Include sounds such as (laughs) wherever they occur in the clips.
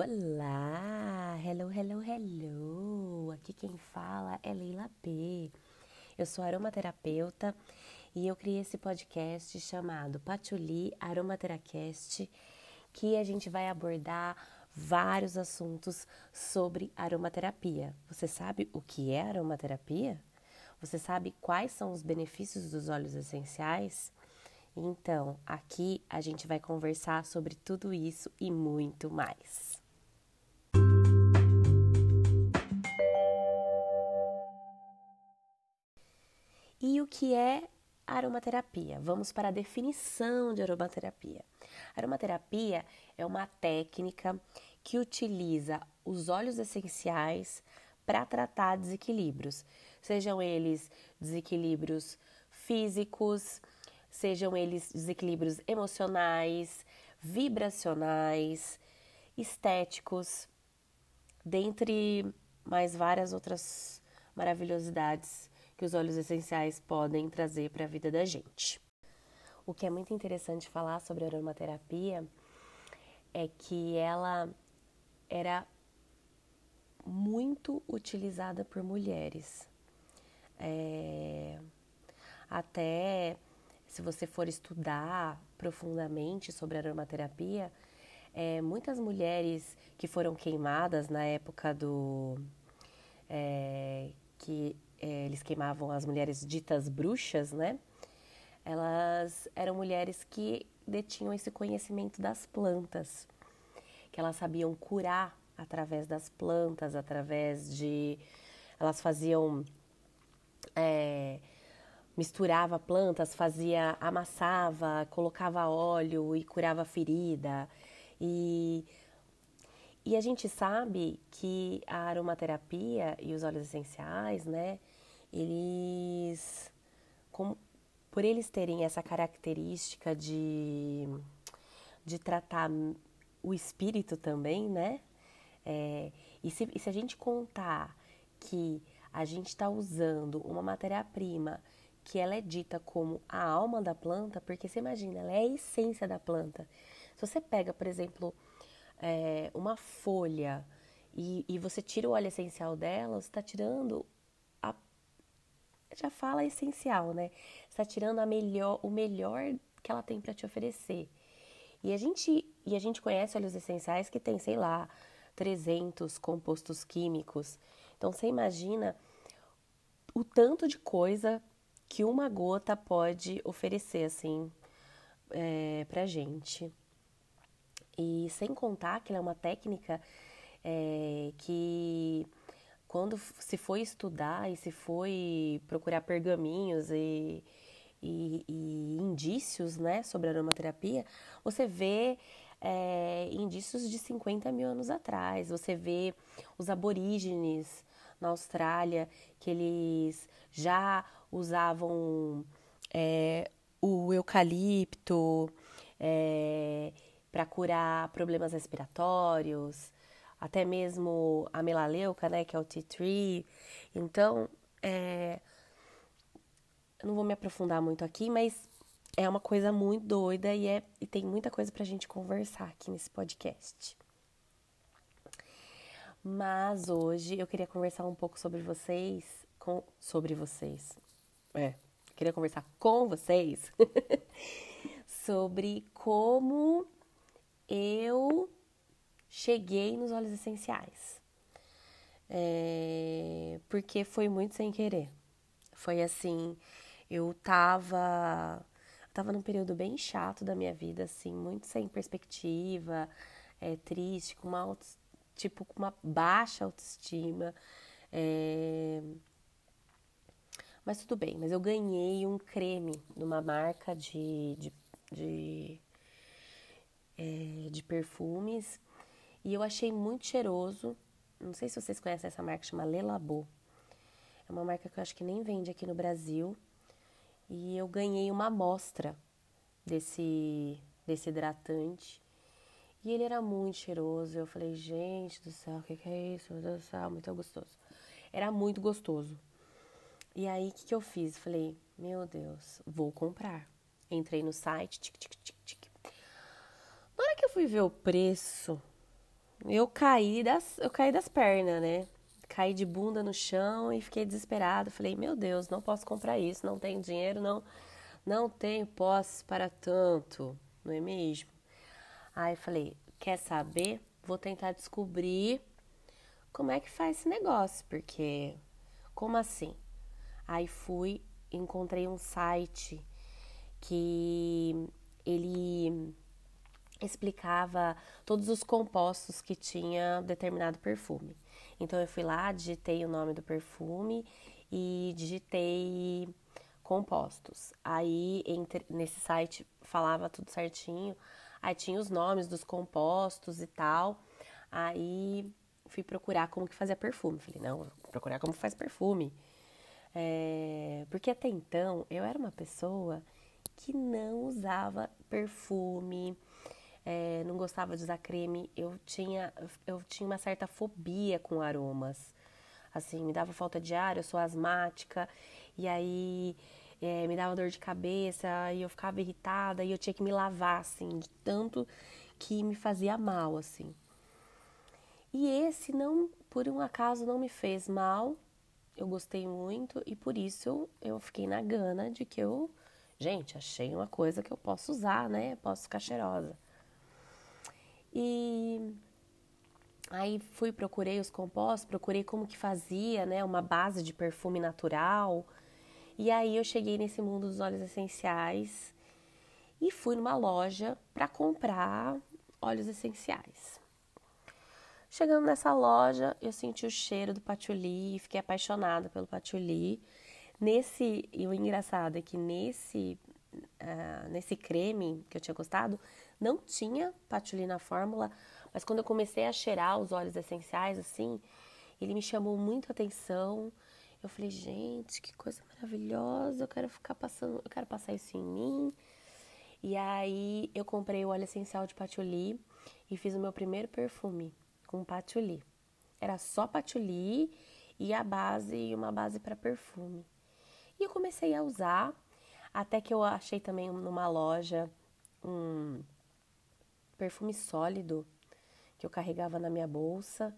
Olá! Hello, hello, hello! Aqui quem fala é Leila P. Eu sou aromaterapeuta e eu criei esse podcast chamado Patchouli Aromateracast, que a gente vai abordar vários assuntos sobre aromaterapia. Você sabe o que é aromaterapia? Você sabe quais são os benefícios dos óleos essenciais? Então, aqui a gente vai conversar sobre tudo isso e muito mais. E o que é aromaterapia? Vamos para a definição de aromaterapia. Aromaterapia é uma técnica que utiliza os óleos essenciais para tratar desequilíbrios, sejam eles desequilíbrios físicos, sejam eles desequilíbrios emocionais, vibracionais, estéticos, dentre mais várias outras maravilhosidades que os óleos essenciais podem trazer para a vida da gente. O que é muito interessante falar sobre a aromaterapia é que ela era muito utilizada por mulheres. É, até se você for estudar profundamente sobre aromaterapia, é, muitas mulheres que foram queimadas na época do. É, que é, eles queimavam as mulheres ditas bruxas, né? Elas eram mulheres que detinham esse conhecimento das plantas, que elas sabiam curar através das plantas, através de. Elas faziam. É, misturava plantas, fazia, amassava, colocava óleo e curava ferida. E e a gente sabe que a aromaterapia e os óleos essenciais, né, eles, como, por eles terem essa característica de, de tratar o espírito também, né, é, e, se, e se a gente contar que a gente está usando uma matéria-prima que ela é dita como a alma da planta, porque você imagina, ela é a essência da planta. Se você pega, por exemplo, é, uma folha e, e, você tira o óleo essencial dela, você está tirando a. Já fala essencial, né? Você está tirando a melhor, o melhor que ela tem para te oferecer. E a, gente, e a gente conhece óleos essenciais que tem, sei lá, 300 compostos químicos. Então você imagina o tanto de coisa que uma gota pode oferecer, assim, é, gente. E sem contar que ela é uma técnica é, que quando se foi estudar e se foi procurar pergaminhos e, e, e indícios né, sobre aromaterapia, você vê é, indícios de 50 mil anos atrás. Você vê os aborígenes na Austrália que eles já usavam é, o eucalipto. É, para curar problemas respiratórios, até mesmo a melaleuca, né, que é o tea tree. Então, é, eu não vou me aprofundar muito aqui, mas é uma coisa muito doida e, é, e tem muita coisa para a gente conversar aqui nesse podcast. Mas hoje eu queria conversar um pouco sobre vocês, com, sobre vocês. É, queria conversar com vocês (laughs) sobre como eu cheguei nos óleos essenciais. É, porque foi muito sem querer. Foi assim, eu tava, tava num período bem chato da minha vida, assim, muito sem perspectiva, é, triste, com uma auto, tipo com uma baixa autoestima. É, mas tudo bem, mas eu ganhei um creme numa marca de, de, de é, de perfumes e eu achei muito cheiroso. Não sei se vocês conhecem essa marca, chama Le Labo. É uma marca que eu acho que nem vende aqui no Brasil. E eu ganhei uma amostra desse, desse hidratante. E ele era muito cheiroso. Eu falei, gente do céu, o que, que, é isso? Meu Deus do céu, muito gostoso. Era muito gostoso. E aí, o que, que eu fiz? Falei, meu Deus, vou comprar. Entrei no site, tic, tic, tic, tic, na hora que eu fui ver o preço, eu caí das, eu caí das pernas, né? Caí de bunda no chão e fiquei desesperada. Falei, meu Deus, não posso comprar isso, não tenho dinheiro, não, não tenho posse para tanto, não é mesmo? Aí falei, quer saber? Vou tentar descobrir como é que faz esse negócio, porque como assim? Aí fui, encontrei um site que ele explicava todos os compostos que tinha determinado perfume. Então eu fui lá, digitei o nome do perfume e digitei compostos. Aí entre, nesse site falava tudo certinho. Aí tinha os nomes dos compostos e tal. Aí fui procurar como que fazia perfume. Falei, não, vou procurar como faz perfume. É, porque até então eu era uma pessoa que não usava perfume, é, não gostava de usar creme. Eu tinha, eu tinha uma certa fobia com aromas. Assim, me dava falta de ar, eu sou asmática, e aí é, me dava dor de cabeça, e eu ficava irritada, e eu tinha que me lavar, assim, de tanto que me fazia mal, assim. E esse não, por um acaso, não me fez mal, eu gostei muito, e por isso eu fiquei na gana de que eu Gente, achei uma coisa que eu posso usar, né? Posso ficar cheirosa. E aí fui, procurei os compostos, procurei como que fazia, né? Uma base de perfume natural. E aí eu cheguei nesse mundo dos óleos essenciais e fui numa loja para comprar óleos essenciais. Chegando nessa loja, eu senti o cheiro do patchouli e fiquei apaixonada pelo patchouli. Nesse, e o engraçado é que nesse, uh, nesse creme que eu tinha gostado, não tinha patchouli na fórmula, mas quando eu comecei a cheirar os óleos essenciais, assim, ele me chamou muito a atenção. Eu falei, gente, que coisa maravilhosa, eu quero ficar passando, eu quero passar isso em mim. E aí eu comprei o óleo essencial de patchouli e fiz o meu primeiro perfume com patchouli. Era só patchouli e a base, uma base para perfume. E eu comecei a usar, até que eu achei também numa loja um perfume sólido que eu carregava na minha bolsa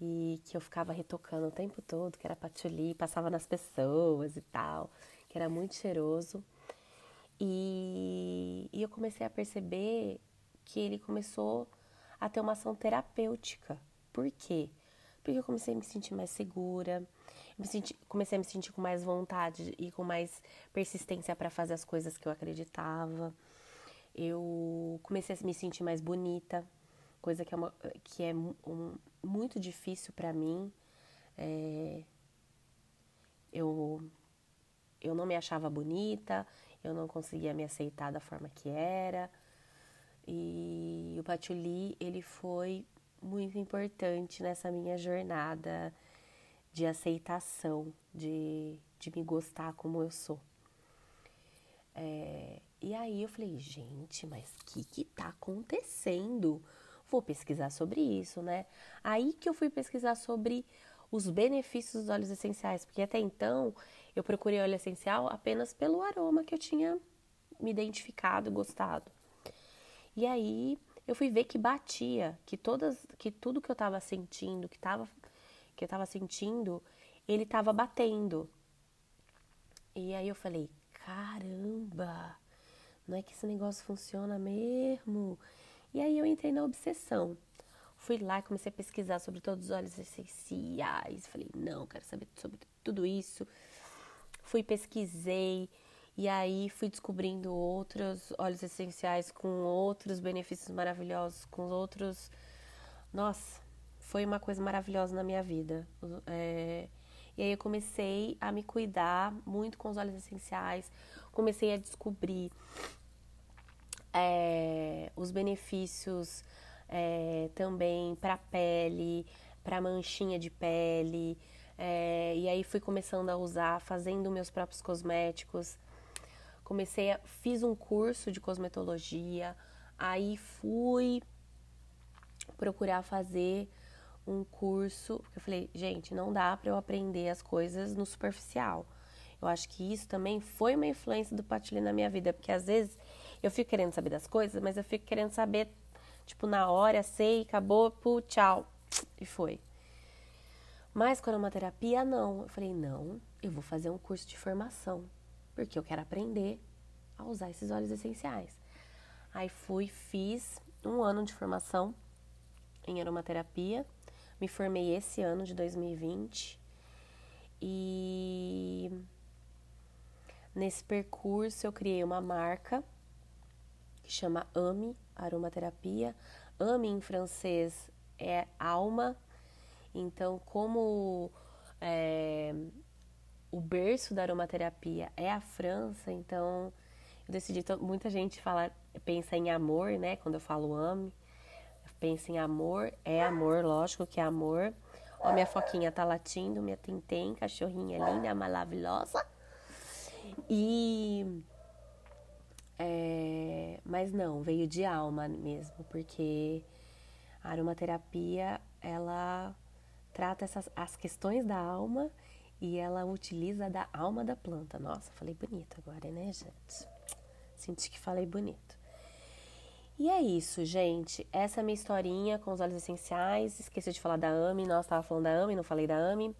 e que eu ficava retocando o tempo todo, que era patchouli, passava nas pessoas e tal, que era muito cheiroso. E, e eu comecei a perceber que ele começou a ter uma ação terapêutica. Por quê? Porque eu comecei a me sentir mais segura, senti, comecei a me sentir com mais vontade e com mais persistência para fazer as coisas que eu acreditava. Eu comecei a me sentir mais bonita, coisa que é, uma, que é um, muito difícil para mim. É, eu, eu não me achava bonita, eu não conseguia me aceitar da forma que era. E o Patchouli, ele foi muito importante nessa minha jornada de aceitação, de, de me gostar como eu sou. É, e aí eu falei, gente, mas o que que tá acontecendo? Vou pesquisar sobre isso, né? Aí que eu fui pesquisar sobre os benefícios dos óleos essenciais, porque até então eu procurei óleo essencial apenas pelo aroma que eu tinha me identificado, gostado. E aí eu fui ver que batia, que todas, que tudo que eu estava sentindo, que estava que eu estava sentindo, ele estava batendo. E aí eu falei: caramba, não é que esse negócio funciona mesmo? E aí eu entrei na obsessão. Fui lá e comecei a pesquisar sobre todos os óleos essenciais. Falei: não, quero saber sobre tudo isso. Fui, pesquisei. E aí fui descobrindo outros óleos essenciais com outros benefícios maravilhosos, com outros. Nossa, foi uma coisa maravilhosa na minha vida. É, e aí eu comecei a me cuidar muito com os óleos essenciais, comecei a descobrir é, os benefícios é, também para a pele, para manchinha de pele. É, e aí fui começando a usar, fazendo meus próprios cosméticos. Comecei a, fiz um curso de cosmetologia, aí fui procurar fazer um curso, porque eu falei, gente, não dá para eu aprender as coisas no superficial. Eu acho que isso também foi uma influência do Patili na minha vida, porque às vezes eu fico querendo saber das coisas, mas eu fico querendo saber tipo, na hora, sei, acabou, pô, tchau. E foi. Mas com a aromaterapia, não. Eu falei, não, eu vou fazer um curso de formação, porque eu quero aprender a usar esses óleos essenciais. Aí fui, fiz um ano de formação em aromaterapia. Me formei esse ano de 2020. E nesse percurso eu criei uma marca que chama AME Aromaterapia. AME em francês é alma. Então, como é, o berço da aromaterapia é a França, então eu decidi. Muita gente fala, pensa em amor, né? Quando eu falo ame, pensa em amor, é amor, lógico que é amor. Ó, minha foquinha tá latindo, minha Tentem, cachorrinha linda, maravilhosa. E. É, mas não, veio de alma mesmo, porque a aromaterapia ela trata essas, as questões da alma e ela utiliza da alma da planta. Nossa, falei bonito agora, né, gente? Senti que falei bonito. E é isso, gente. Essa é a minha historinha com os óleos essenciais. Esqueci de falar da AMI. Nossa, estava falando da AMI, não falei da AMI.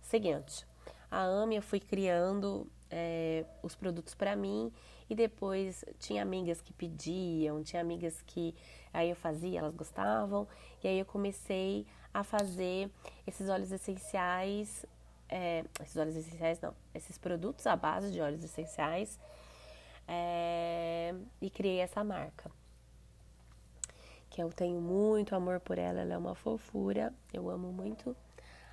Seguinte, a AMI eu fui criando é, os produtos para mim e depois tinha amigas que pediam, tinha amigas que aí eu fazia, elas gostavam. E aí eu comecei a fazer esses óleos essenciais, é, esses óleos essenciais não, esses produtos à base de óleos essenciais é, e criei essa marca. Eu tenho muito amor por ela, ela é uma fofura, eu amo muito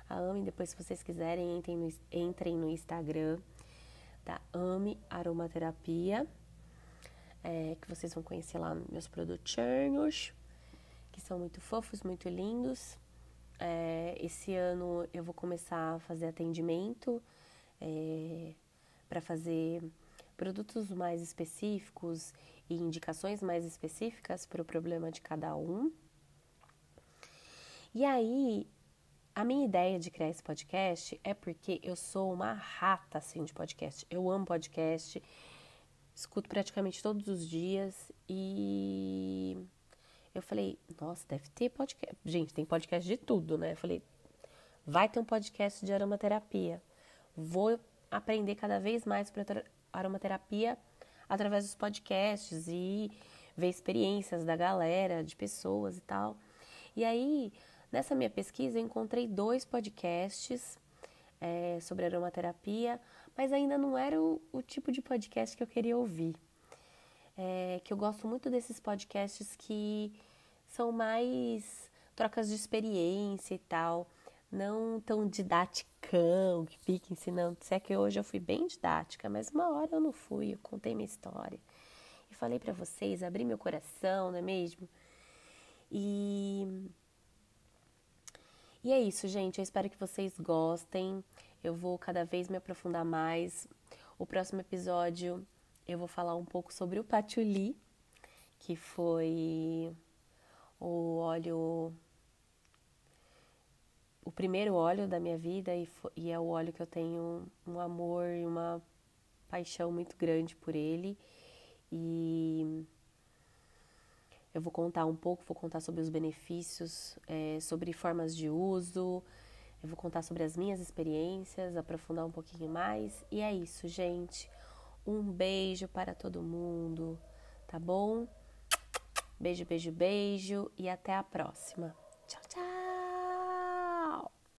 a Ame. Depois, se vocês quiserem, entrem no, entrem no Instagram da Ame Aromaterapia, é, que vocês vão conhecer lá meus produtinhos, que são muito fofos, muito lindos. É, esse ano eu vou começar a fazer atendimento é, para fazer produtos mais específicos e indicações mais específicas para o problema de cada um. E aí, a minha ideia de criar esse podcast é porque eu sou uma rata assim de podcast. Eu amo podcast, escuto praticamente todos os dias e eu falei, nossa, deve ter podcast. Gente, tem podcast de tudo, né? Eu falei, vai ter um podcast de aromaterapia. Vou aprender cada vez mais para aromaterapia através dos podcasts e ver experiências da galera, de pessoas e tal. E aí, nessa minha pesquisa, eu encontrei dois podcasts é, sobre aromaterapia, mas ainda não era o, o, tipo de podcast que eu queria ouvir. É, que eu gosto muito desses podcasts que são mais trocas de experiência e tal não tão didaticão, que fica ensinando. Se é que hoje eu fui bem didática, mas uma hora eu não fui, eu contei minha história. E falei para vocês, abri meu coração, não é mesmo? E E é isso, gente. Eu espero que vocês gostem. Eu vou cada vez me aprofundar mais. O próximo episódio eu vou falar um pouco sobre o patchouli, que foi o óleo o primeiro óleo da minha vida e, e, é o óleo que eu tenho um amor e uma paixão muito grande por ele. E eu vou contar um pouco, vou contar sobre os benefícios, é, sobre formas de uso, eu vou contar sobre as minhas experiências, aprofundar um pouquinho mais. E é isso, gente. Um beijo para todo mundo, tá bom? Beijo, beijo, beijo e até a próxima.